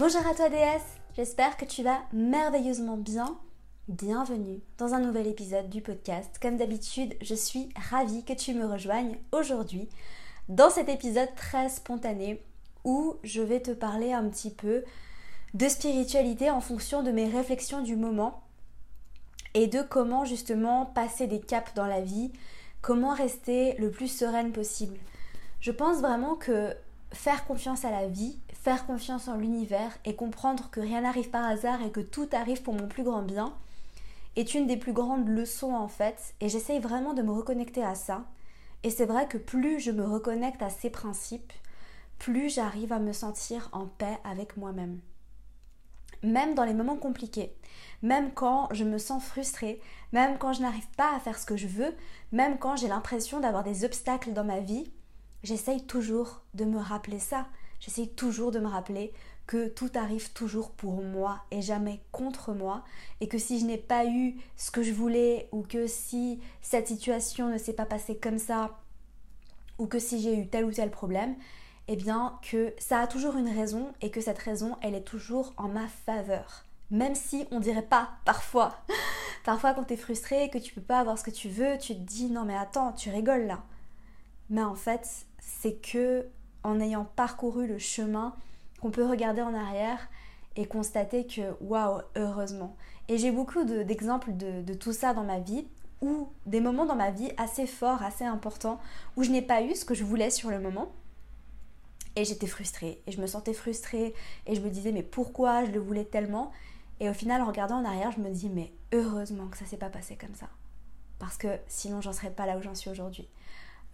Bonjour à toi déesse, j'espère que tu vas merveilleusement bien. Bienvenue dans un nouvel épisode du podcast. Comme d'habitude, je suis ravie que tu me rejoignes aujourd'hui dans cet épisode très spontané où je vais te parler un petit peu de spiritualité en fonction de mes réflexions du moment et de comment justement passer des caps dans la vie, comment rester le plus sereine possible. Je pense vraiment que faire confiance à la vie, faire confiance en l'univers et comprendre que rien n'arrive par hasard et que tout arrive pour mon plus grand bien est une des plus grandes leçons en fait et j'essaye vraiment de me reconnecter à ça. Et c'est vrai que plus je me reconnecte à ces principes, plus j'arrive à me sentir en paix avec moi-même. Même dans les moments compliqués, même quand je me sens frustrée, même quand je n'arrive pas à faire ce que je veux, même quand j'ai l'impression d'avoir des obstacles dans ma vie, j'essaye toujours de me rappeler ça. J'essaye toujours de me rappeler que tout arrive toujours pour moi et jamais contre moi et que si je n'ai pas eu ce que je voulais ou que si cette situation ne s'est pas passée comme ça ou que si j'ai eu tel ou tel problème, eh bien que ça a toujours une raison et que cette raison elle est toujours en ma faveur. Même si on dirait pas parfois. parfois quand tu es frustré que tu peux pas avoir ce que tu veux, tu te dis non mais attends, tu rigoles là. Mais en fait, c'est que en ayant parcouru le chemin qu'on peut regarder en arrière et constater que waouh, heureusement. Et j'ai beaucoup d'exemples de, de, tout ça dans ma vie, ou des moments dans ma vie assez forts, assez importants, où je n'ai pas eu ce que je voulais sur le moment. Et j'étais frustrée, et je me sentais frustrée, et je me disais mais pourquoi je le voulais tellement? Et au final, en regardant en arrière, je me dis mais heureusement que ça s'est pas passé comme ça. Parce que sinon, j'en serais pas là où j'en suis aujourd'hui.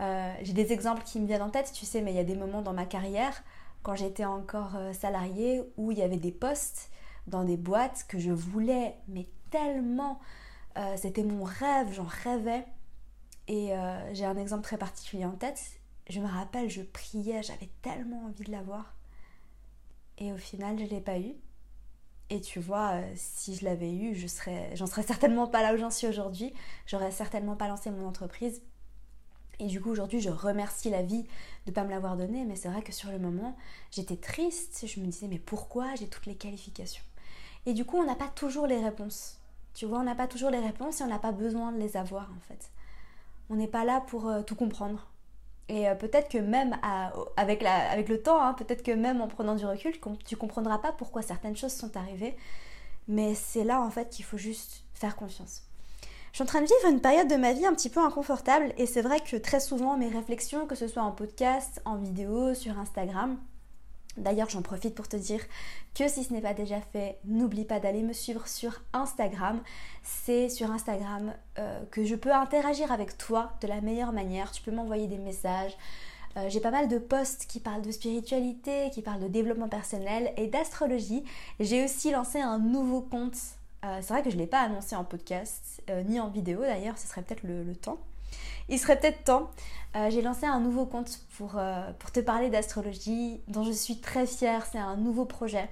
Euh, j'ai des exemples qui me viennent en tête, tu sais, mais il y a des moments dans ma carrière, quand j'étais encore euh, salariée, où il y avait des postes dans des boîtes que je voulais, mais tellement, euh, c'était mon rêve, j'en rêvais. Et j'ai un exemple très particulier en tête. Je me rappelle, je priais, j'avais tellement envie de l'avoir. Et au final, je ne l'ai pas eu. Et tu vois, si je l'avais eu, je serais, serais certainement pas là où j'en suis aujourd'hui. J'aurais certainement pas lancé mon entreprise et du coup, aujourd'hui, je remercie la vie de ne pas me l'avoir donné, mais c'est vrai que sur le moment, j'étais triste. Je me disais, mais pourquoi j'ai toutes les qualifications? Et du coup, on n'a pas toujours les réponses. Tu vois, on n'a pas toujours les réponses et on n'a pas besoin de les avoir en fait. On n'est pas là pour euh, tout comprendre. Et euh, peut-être que même avec, le temps, hein, peut-être que même en prenant du recul, tu comprendras pas pourquoi certaines choses sont arrivées. Mais c'est là en fait qu'il faut juste faire confiance. Je suis en train de vivre une période de ma vie un petit peu inconfortable et c'est vrai que très souvent mes réflexions, que ce soit en podcast, en vidéo, sur Instagram, D'ailleurs, j'en profite pour te dire que si ce n'est pas déjà fait, n'oublie pas d'aller me suivre sur Instagram. C'est sur Instagram euh, que je peux interagir avec toi de la meilleure manière. Tu peux m'envoyer des messages. Euh, j'ai pas mal de posts qui parlent de spiritualité, qui parlent de développement personnel et d'astrologie. J'ai aussi lancé un nouveau compte euh, c'est vrai que je ne l'ai pas annoncé en podcast, euh, ni en vidéo d'ailleurs, ce serait peut-être le, temps. Il serait peut-être temps. Euh, j'ai lancé un nouveau compte pour, pour te parler d'astrologie, dont je suis très fière. C'est un nouveau projet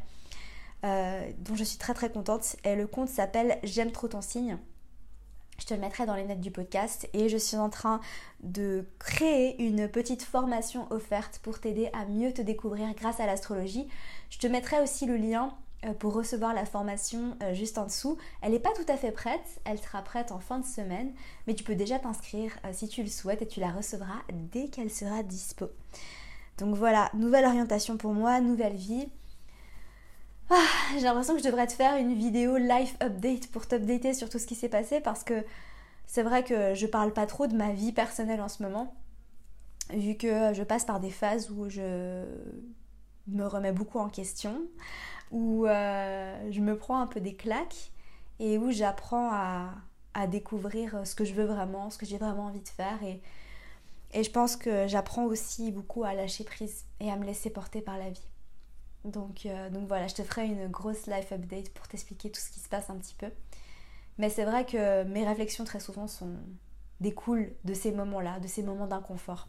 dont je suis très très contente. Et le compte s'appelle J'aime trop ton signe. Je te le mettrai dans les notes du podcast et je suis en train de créer une petite formation offerte pour t'aider à mieux te découvrir grâce à l'astrologie. Je te mettrai aussi le lien pour recevoir la formation euh, juste en dessous. Elle n'est pas tout à fait prête, elle sera prête en fin de semaine, mais tu peux déjà t'inscrire euh, si tu le souhaites et tu la recevras dès qu'elle sera dispo. Donc voilà, nouvelle orientation pour moi, nouvelle vie. Ah, j'ai l'impression que je devrais te faire une vidéo live update pour t'updater sur tout ce qui s'est passé parce que c'est vrai que je parle pas trop de ma vie personnelle en ce moment, vu que je passe par des phases où je me remets beaucoup en question où euh, je me prends un peu des claques et où j'apprends à, découvrir ce que je veux vraiment, ce que j'ai vraiment envie de faire. Et, je pense que j'apprends aussi beaucoup à lâcher prise et à me laisser porter par la vie. Donc, euh, donc voilà, je te ferai une grosse life update pour t'expliquer tout ce qui se passe un petit peu. Mais c'est vrai que mes réflexions très souvent sont découlent de ces moments-là, de ces moments d'inconfort.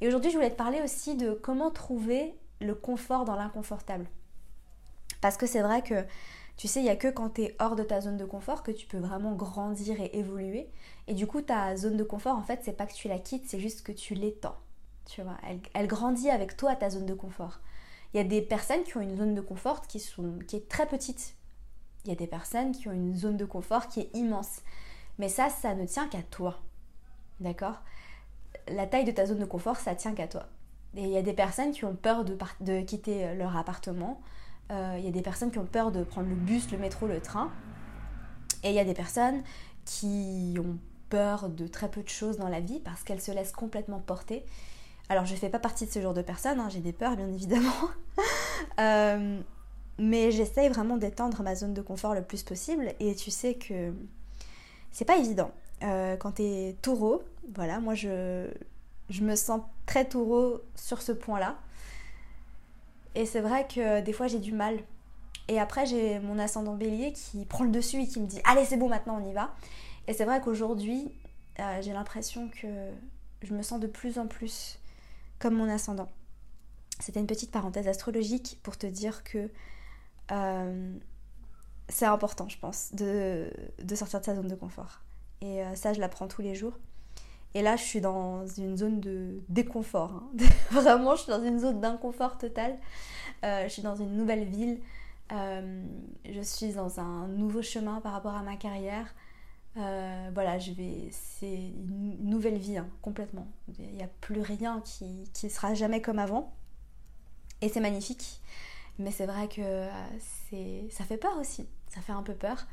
Et aujourd'hui, je voulais te parler aussi de comment trouver le confort dans l'inconfortable. Parce que c'est vrai que tu sais, il n'y a que quand tu es hors de ta zone de confort que tu peux vraiment grandir et évoluer. Et du coup, ta zone de confort, en fait, c'est pas que tu la quittes, c'est juste que tu l'étends. Tu vois, elle, grandit avec toi, ta zone de confort. Il y a des personnes qui ont une zone de confort qui, est très petite. Il y a des personnes qui ont une zone de confort qui est immense. Mais ça, ça ne tient qu'à toi. D'accord? La taille de ta zone de confort, ça tient qu'à toi. Et il y a des personnes qui ont peur de, quitter leur appartement, il y a des personnes qui ont peur de prendre le bus, le métro, le train. Et il y a des personnes qui ont peur de très peu de choses dans la vie parce qu'elles se laissent complètement porter. Alors je ne fais pas partie de ce genre de personnes, hein, j'ai des peurs bien évidemment. Euh, mais j'essaye vraiment d'étendre ma zone de confort le plus possible et tu sais que c'est pas évident. Euh, quand tu es taureau, voilà, moi je me sens très taureau sur ce point-là. Et c'est vrai que des fois j'ai du mal. Et après j'ai mon ascendant bélier qui prend le dessus et qui me dit allez c'est bon maintenant on y va. Et c'est vrai qu'aujourd'hui euh, j'ai l'impression que je me sens de plus en plus comme mon ascendant. C'était une petite parenthèse astrologique pour te dire que euh, c'est important je pense de, de, sortir de sa zone de confort. Et euh, ça je l'apprends tous les jours. Et là, je suis dans une zone de déconfort. Hein. Vraiment, je suis dans une zone d'inconfort total. Euh, je suis dans une nouvelle ville. Euh, je suis dans un nouveau chemin par rapport à ma carrière. Euh, voilà, je vais. C'est une nouvelle vie, hein, complètement. Il n'y a plus rien qui, qui sera jamais comme avant. Et c'est magnifique. Mais c'est vrai que ça fait peur aussi. Ça fait un peu peur.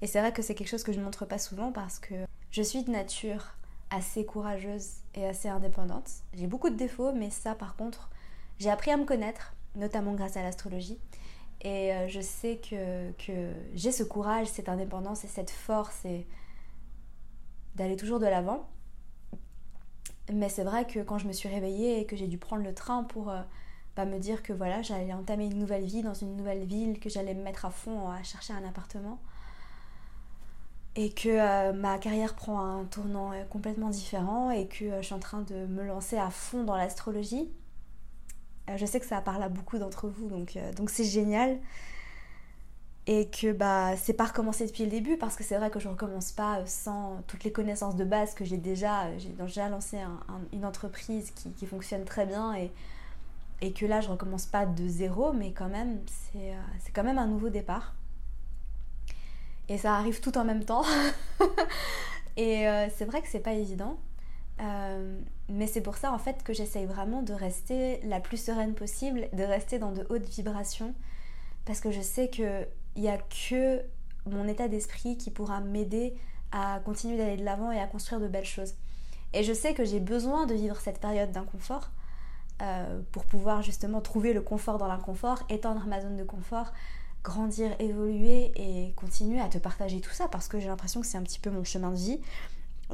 Et c'est vrai que c'est quelque chose que je ne montre pas souvent parce que je suis de nature assez courageuse et assez indépendante. J'ai beaucoup de défauts, mais ça par contre, j'ai appris à me connaître, notamment grâce à l'astrologie. Et euh, je sais que, que j'ai ce courage, cette indépendance et cette force et d'aller toujours de l'avant. Mais c'est vrai que quand je me suis réveillée et que j'ai dû prendre le train pour euh, bah, me dire que voilà, j'allais entamer une nouvelle vie dans une nouvelle ville, que j'allais me mettre à fond à chercher un appartement, et que euh, ma carrière prend un tournant euh, complètement différent et que euh, je suis en train de me lancer à fond dans l'astrologie. je sais que ça parle à beaucoup d'entre vous, donc donc c'est génial. Et que bah c'est pas recommencer depuis le début parce que c'est vrai que je recommence pas sans toutes les connaissances de base que j'ai déjà. J'ai déjà lancé une entreprise qui, fonctionne très bien et, et que là je recommence pas de zéro, mais quand même c'est quand même un nouveau départ. Et ça arrive tout en même temps. et euh, c'est vrai que c'est pas évident. Euh, mais c'est pour ça en fait que j'essaye vraiment de rester la plus sereine possible, de rester dans de hautes vibrations. Parce que je sais qu'il n'y a que mon état d'esprit qui pourra m'aider à continuer d'aller de l'avant et à construire de belles choses. Et je sais que j'ai besoin de vivre cette période d'inconfort euh, pour pouvoir justement trouver le confort dans l'inconfort, étendre ma zone de confort, grandir, évoluer et continuer à te partager tout ça parce que j'ai l'impression que c'est un petit peu mon chemin de vie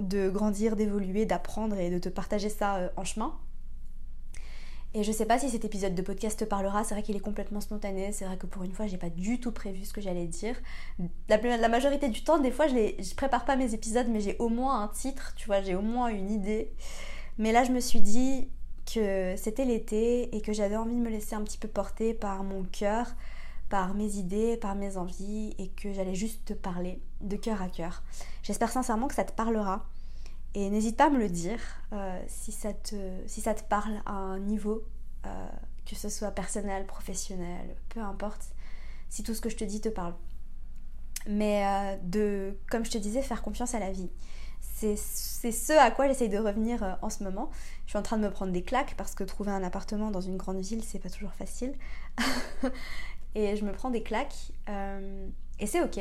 de grandir, d'évoluer, d'apprendre et de te partager ça euh, en chemin. Et je sais pas si cet épisode de podcast te parlera, c'est vrai qu'il est complètement spontané, c'est vrai que pour une fois j'ai pas du tout prévu ce que j'allais dire. La, majorité du temps, des fois je, les, je prépare pas mes épisodes mais j'ai au moins un titre, tu vois, j'ai au moins une idée. Mais là je me suis dit que c'était l'été et que j'avais envie de me laisser un petit peu porter par mon cœur, par mes idées, par mes envies et que j'allais juste te parler de cœur à cœur. J'espère sincèrement que ça te parlera et n'hésite pas à me le dire euh, si, ça te, si ça te parle à un niveau, euh, que ce soit personnel, professionnel, peu importe, si tout ce que je te dis te parle. Mais euh, de, comme je te disais, faire confiance à la vie. C'est ce à quoi j'essaye de revenir en ce moment. Je suis en train de me prendre des claques parce que trouver un appartement dans une grande ville, c'est pas toujours facile. et je me prends des claques euh, et c'est ok.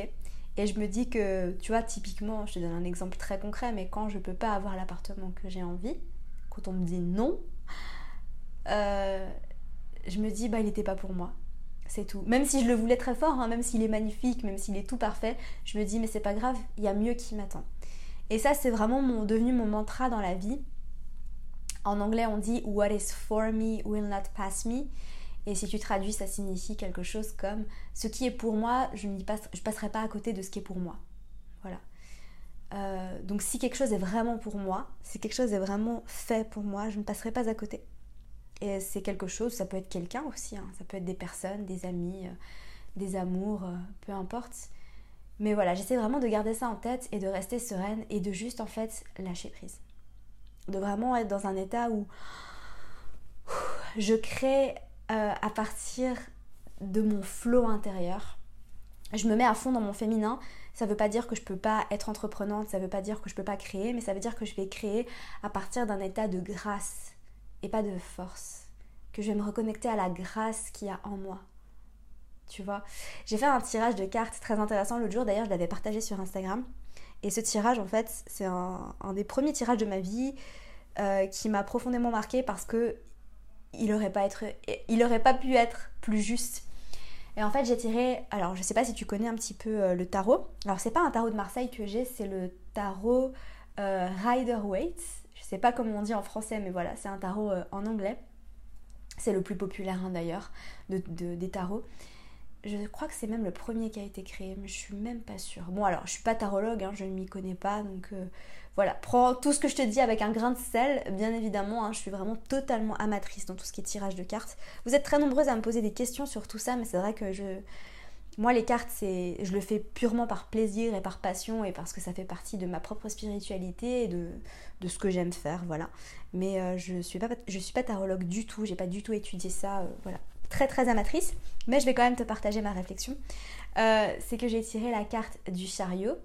Et je me dis que, tu vois, typiquement, je te donne un exemple très concret, mais quand je peux pas avoir l'appartement que j'ai envie, quand on me dit non, euh, je me dis, bah, il n'était pas pour moi. C'est tout. Même si je le voulais très fort, hein, même s'il est magnifique, même s'il est tout parfait, je me dis, mais c'est pas grave, il y a mieux qui m'attend. Et ça, c'est vraiment mon, devenu mon mantra dans la vie. En anglais, on dit What is for me will not pass me. Et si tu traduis, ça signifie quelque chose comme ce qui est pour moi, je ne passerai pas à côté de ce qui est pour moi. Voilà. Euh, donc si quelque chose est vraiment pour moi, si quelque chose est vraiment fait pour moi, je ne passerai pas à côté. Et c'est quelque chose, ça peut être quelqu'un aussi, hein. ça peut être des personnes, des amis, euh, des amours, euh, peu importe. Mais voilà, j'essaie vraiment de garder ça en tête et de rester sereine et de juste en fait lâcher prise. De vraiment être dans un état où je crée à partir de mon flot intérieur. Je me mets à fond dans mon féminin ça ne veut pas dire que je ne peux pas être entreprenante, ça ne veut pas dire que je ne peux pas créer, mais ça veut dire que je vais créer à partir d'un état de grâce et pas de force. Que je vais me reconnecter à la grâce qu'il y a en moi. Tu vois? J'ai fait un tirage de cartes très intéressant l'autre jour, d'ailleurs je l'avais partagé sur Instagram. Et ce tirage, en fait, c'est un, des premiers tirages de ma vie euh, qui m'a profondément marqué parce que il n'aurait pas, pu être plus juste et en fait, j'ai tiré. Alors, je sais pas si tu connais un petit peu euh, le tarot. Alors, c'est pas un tarot de Marseille que j'ai, c'est le tarot euh, Rider Waite. Je sais pas comment on dit en français, mais voilà, c'est un tarot euh, en anglais. C'est le plus populaire hein, d'ailleurs de, des tarots. Je crois que c'est même le premier qui a été créé, mais je suis même pas sûre. Bon, alors, je suis pas tarologue, hein, je ne m'y connais pas, donc voilà, prends tout ce que je te dis avec un grain de sel, bien évidemment, hein, je suis vraiment totalement amatrice dans tout ce qui est tirage de cartes. Vous êtes très nombreuses à me poser des questions sur tout ça, mais c'est vrai que je... Moi, les cartes, je le fais purement par plaisir et par passion et parce que ça fait partie de ma propre spiritualité et de, de ce que j'aime faire, voilà. Mais euh, je suis pas, je suis pas tarologue du tout, j'ai pas du tout étudié ça, euh, voilà. Très très amatrice, mais je vais quand même te partager ma réflexion. Euh, c'est que j'ai tiré la carte du chariot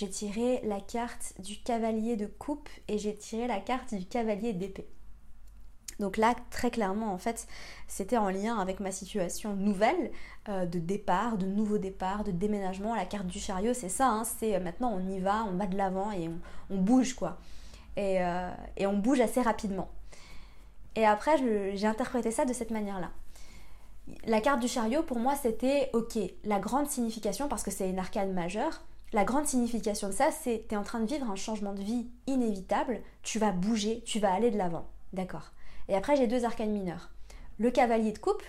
j'ai tiré la carte du cavalier de coupe et j'ai tiré la carte du cavalier d'épée. Donc là, très clairement, en fait, c'était en lien avec ma situation nouvelle euh, de départ, de nouveau départ, de déménagement. La carte du chariot, c'est ça, hein, c'est euh, maintenant on y va, on va de l'avant et on, bouge, quoi. Et, euh, et, on bouge assez rapidement. Et après, j'ai interprété ça de cette manière-là. La carte du chariot, pour moi, c'était, ok, la grande signification, parce que c'est une arcane majeure, la grande signification de ça, c'est tu es en train de vivre un changement de vie inévitable, tu vas bouger, tu vas aller de l'avant. D'accord Et après, j'ai deux arcanes mineurs. Le cavalier de coupe,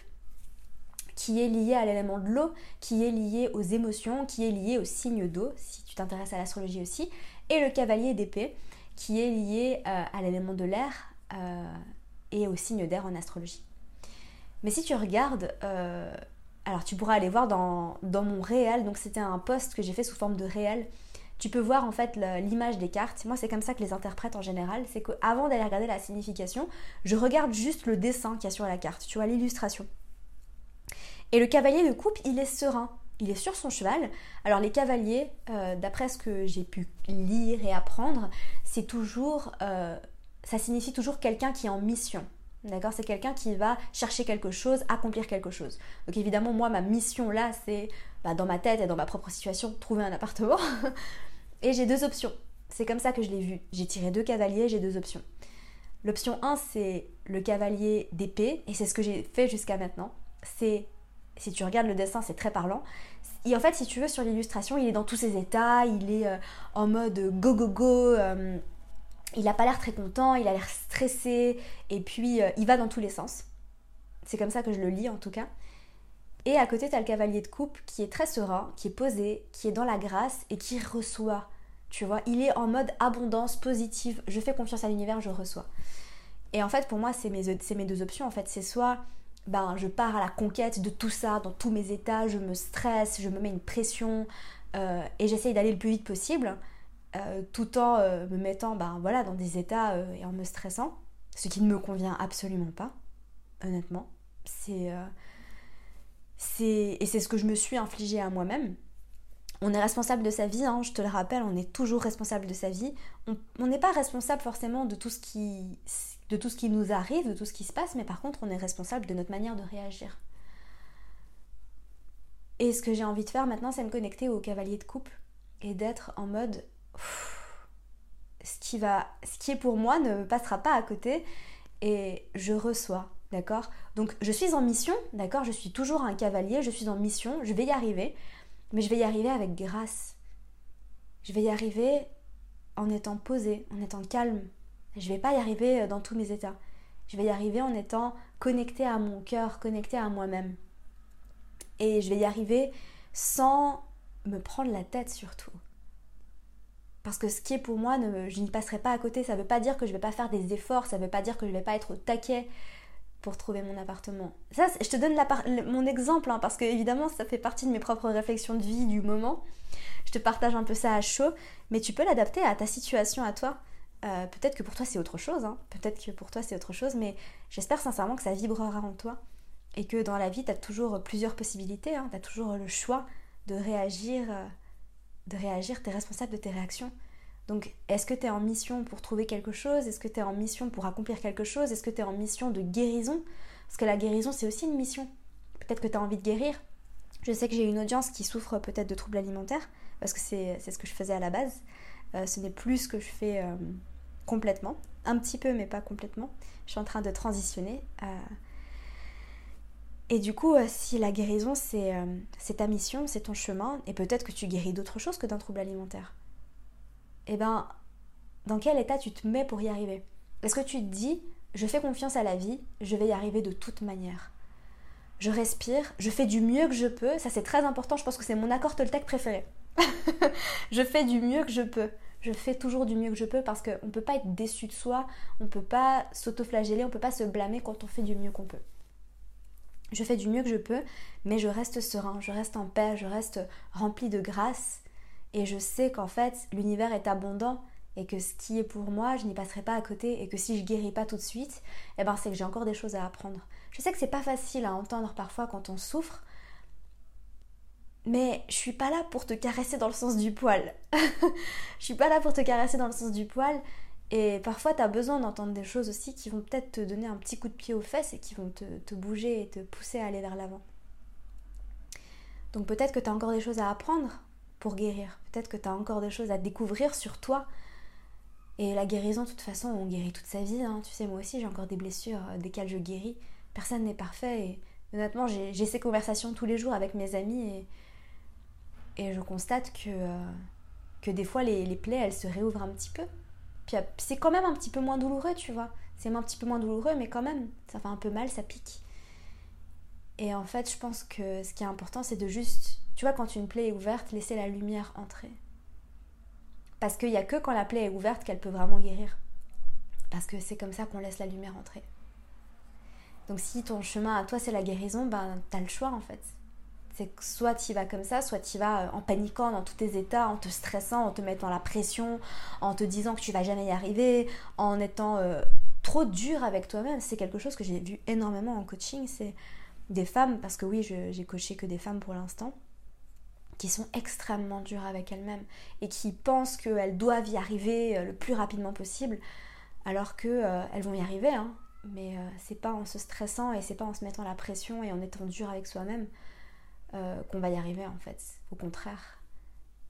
qui est lié à l'élément de l'eau, qui est lié aux émotions, qui est lié au signe d'eau, si tu t'intéresses à l'astrologie aussi, et le cavalier d'épée, qui est lié euh, à l'élément de l'air euh, et au signe d'air en astrologie. Mais si tu regardes euh, alors tu pourras aller voir dans, mon réel, donc c'était un post que j'ai fait sous forme de réel. Tu peux voir en fait l'image des cartes. Moi c'est comme ça que les interprète en général, c'est qu'avant d'aller regarder la signification, je regarde juste le dessin qu'il y a sur la carte, tu vois l'illustration. Et le cavalier de coupe, il est serein, il est sur son cheval. Alors les cavaliers, euh, d'après ce que j'ai pu lire et apprendre, c'est toujours, euh, ça signifie toujours quelqu'un qui est en mission. D'accord C'est quelqu'un qui va chercher quelque chose, accomplir quelque chose. Donc évidemment, moi, ma mission là, c'est bah, dans ma tête et dans ma propre situation, trouver un appartement. et j'ai deux options. C'est comme ça que je l'ai vu. J'ai tiré deux cavaliers, j'ai deux options. L'option 1, c'est le cavalier d'épée, et c'est ce que j'ai fait jusqu'à maintenant. C'est, si tu regardes le dessin, c'est très parlant. Et en fait, si tu veux, sur l'illustration, il est dans tous ses états, il est euh, en mode go go go, euh, il n'a pas l'air très content, il a l'air stressé, et puis euh, il va dans tous les sens. C'est comme ça que je le lis en tout cas. Et à côté, tu as le cavalier de coupe qui est très serein, qui est posé, qui est dans la grâce et qui reçoit. Tu vois, il est en mode abondance positive. Je fais confiance à l'univers, je reçois. Et en fait, pour moi, c'est mes, deux options. En fait, c'est soit ben, je pars à la conquête de tout ça, dans tous mes états, je me stresse, je me mets une pression euh, et j'essaye d'aller le plus vite possible. Euh, tout en euh, me mettant ben, voilà, dans des états euh, et en me stressant, ce qui ne me convient absolument pas, honnêtement. C'est, c'est, et c'est ce que je me suis infligé à moi-même. On est responsable de sa vie, hein, je te le rappelle, on est toujours responsable de sa vie. On n'est pas responsable forcément de tout, ce qui, de tout ce qui nous arrive, de tout ce qui se passe, mais par contre on est responsable de notre manière de réagir. Et ce que j'ai envie de faire maintenant, c'est me connecter au cavalier de coupe et d'être en mode ce qui est pour moi ne passera pas à côté et je reçois, d'accord? Donc je suis en mission, d'accord? Je suis toujours un cavalier, je suis en mission, je vais y arriver, mais je vais y arriver avec grâce. Je vais y arriver en étant posé, en étant calme. Je vais pas y arriver dans tous mes états. Je vais y arriver en étant connectée à mon cœur, connectée à moi-même. Et je vais y arriver sans me prendre la tête surtout. Parce que ce qui est pour moi, je n'y passerai pas à côté. Ça ne veut pas dire que je ne vais pas faire des efforts, ça ne veut pas dire que je ne vais pas être au taquet pour trouver mon appartement. Ça, je te donne mon exemple, hein, parce que évidemment, ça fait partie de mes propres réflexions de vie du moment. Je te partage un peu ça à chaud, mais tu peux l'adapter à ta situation, à toi. Euh, peut-être que pour toi c'est autre chose, hein. peut-être que pour toi c'est autre chose, mais j'espère sincèrement que ça vibrera en toi et que dans la vie tu as toujours plusieurs possibilités, hein. tu as toujours le choix de réagir, euh, de réagir, tu es responsable de tes réactions. Donc est-ce que tu es en mission pour trouver quelque chose? Est-ce que tu es en mission pour accomplir quelque chose? Est-ce que tu es en mission de guérison? Parce que la guérison c'est aussi une mission. Peut-être que tu as envie de guérir. Je sais que j'ai une audience qui souffre peut-être de troubles alimentaires, parce que c'est ce que je faisais à la base. Euh, ce n'est plus ce que je fais euh, complètement. Un petit peu, mais pas complètement. Je suis en train de transitionner. Et du coup, euh, si la guérison, euh, c'est ta mission, c'est ton chemin, et peut-être que tu guéris d'autre chose que d'un trouble alimentaire, eh ben, dans quel état tu te mets pour y arriver? Est-ce que tu te dis, je fais confiance à la vie, je vais y arriver de toute manière? Je respire, je fais du mieux que je peux, ça c'est très important, je pense que c'est mon accord Toltec préféré. je fais du mieux que je peux. Je fais toujours du mieux que je peux parce qu'on ne peut pas être déçu de soi, on ne peut pas s'autoflageller, on ne peut pas se blâmer quand on fait du mieux qu'on peut. Je fais du mieux que je peux, mais je reste serein, je reste en paix, je reste rempli de grâce et je sais qu'en fait l'univers est abondant et que ce qui est pour moi, je n'y passerai pas à côté et que si je guéris pas tout de suite, eh ben c'est que j'ai encore des choses à apprendre. Je sais que c'est pas facile à entendre parfois quand on souffre, mais je suis pas là pour te caresser dans le sens du poil. je suis pas là pour te caresser dans le sens du poil. Et parfois, tu as besoin d'entendre des choses aussi qui vont peut-être te donner un petit coup de pied aux fesses et qui vont te, bouger et te pousser à aller vers l'avant. Donc peut-être que tu as encore des choses à apprendre pour guérir. Peut-être que tu as encore des choses à découvrir sur toi. Et la guérison, de toute façon, on guérit toute sa vie. Hein. Tu sais, moi aussi, j'ai encore des blessures euh, desquelles je guéris. Personne n'est parfait. Honnêtement, j'ai ces conversations tous les jours avec mes amis et, je constate que, euh, des fois, les plaies, elles se réouvrent un petit peu c'est quand même un petit peu moins douloureux, tu vois. C'est un petit peu moins douloureux, mais quand même, ça fait un peu mal, ça pique. Et en fait, je pense que ce qui est important, c'est de juste, tu vois, quand une plaie est ouverte, laisser la lumière entrer. Parce qu'il n'y a que quand la plaie est ouverte qu'elle peut vraiment guérir. Parce que c'est comme ça qu'on laisse la lumière entrer. Donc si ton chemin à toi c'est la guérison, ben t'as le choix en fait. C'est que soit tu y vas comme ça, soit tu y vas euh, en paniquant dans tous tes états, en te stressant, en te mettant la pression, en te disant que tu vas jamais y arriver, en étant euh, trop dur avec toi-même. C'est quelque chose que j'ai vu énormément en coaching. C'est des femmes, parce que oui, j'ai coaché que des femmes pour l'instant, qui sont extrêmement dures avec elles-mêmes et qui pensent qu'elles doivent y arriver euh, le plus rapidement possible, alors qu'elles vont y arriver. Hein. Mais c'est pas en se stressant et c'est pas en se mettant la pression et en étant dur avec soi-même euh, qu'on va y arriver en fait. Au contraire.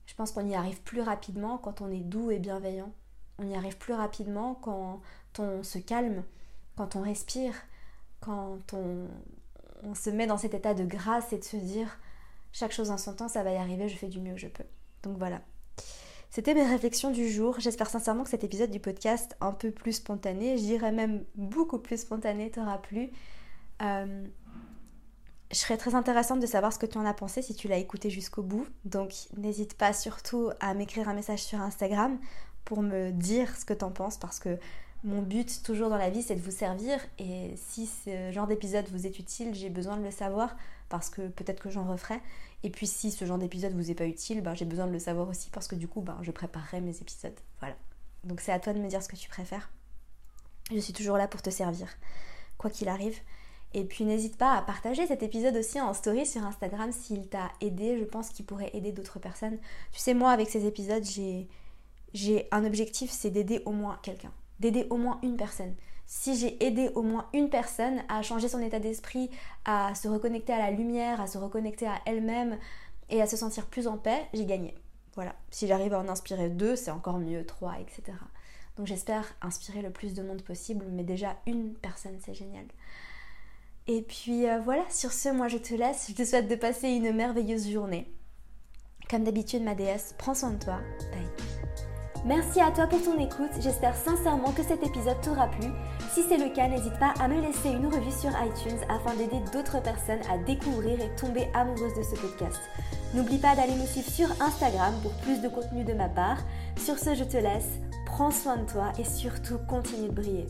Je pense qu'on y arrive plus rapidement quand on est doux et bienveillant. On y arrive plus rapidement quand on se calme, quand on respire, quand on, se met dans cet état de grâce et de se dire chaque chose en son temps, ça va y arriver, je fais du mieux que je peux. Donc voilà. C'était mes réflexions du jour. J'espère sincèrement que cet épisode du podcast un peu plus spontané, je dirais même beaucoup plus spontané, t'aura plu. Euh, je serais très intéressante de savoir ce que tu en as pensé si tu l'as écouté jusqu'au bout. Donc n'hésite pas surtout à m'écrire un message sur Instagram pour me dire ce que tu en penses parce que mon but toujours dans la vie c'est de vous servir et si ce genre d'épisode vous est utile, j'ai besoin de le savoir parce que peut-être que j'en referai. Et puis si ce genre d'épisode vous est pas utile, ben, j'ai besoin de le savoir aussi parce que du coup ben, je préparerai mes épisodes. Voilà. Donc c'est à toi de me dire ce que tu préfères. Je suis toujours là pour te servir, quoi qu'il arrive. Et puis n'hésite pas à partager cet épisode aussi en story sur Instagram s'il t'a aidé. Je pense qu'il pourrait aider d'autres personnes. Tu sais, moi, avec ces épisodes, j'ai, un objectif, c'est d'aider au moins quelqu'un. D'aider au moins une personne. Si j'ai aidé au moins une personne à changer son état d'esprit, à se reconnecter à la lumière, à se reconnecter à elle-même et à se sentir plus en paix, j'ai gagné. Voilà. Si j'arrive à en inspirer deux, c'est encore mieux, trois, etc. Donc j'espère inspirer le plus de monde possible, mais déjà une personne, c'est génial. Et puis euh, voilà, sur ce, moi je te laisse. Je te souhaite de passer une merveilleuse journée. Comme d'habitude, ma déesse, prends soin de toi. Bye. Merci à toi pour ton écoute, j'espère sincèrement que cet épisode t'aura plu. Si c'est le cas, n'hésite pas à me laisser une revue sur iTunes afin d'aider d'autres personnes à découvrir et tomber amoureuses de ce podcast. N'oublie pas d'aller nous suivre sur Instagram pour plus de contenu de ma part. Sur ce, je te laisse, prends soin de toi et surtout continue de briller.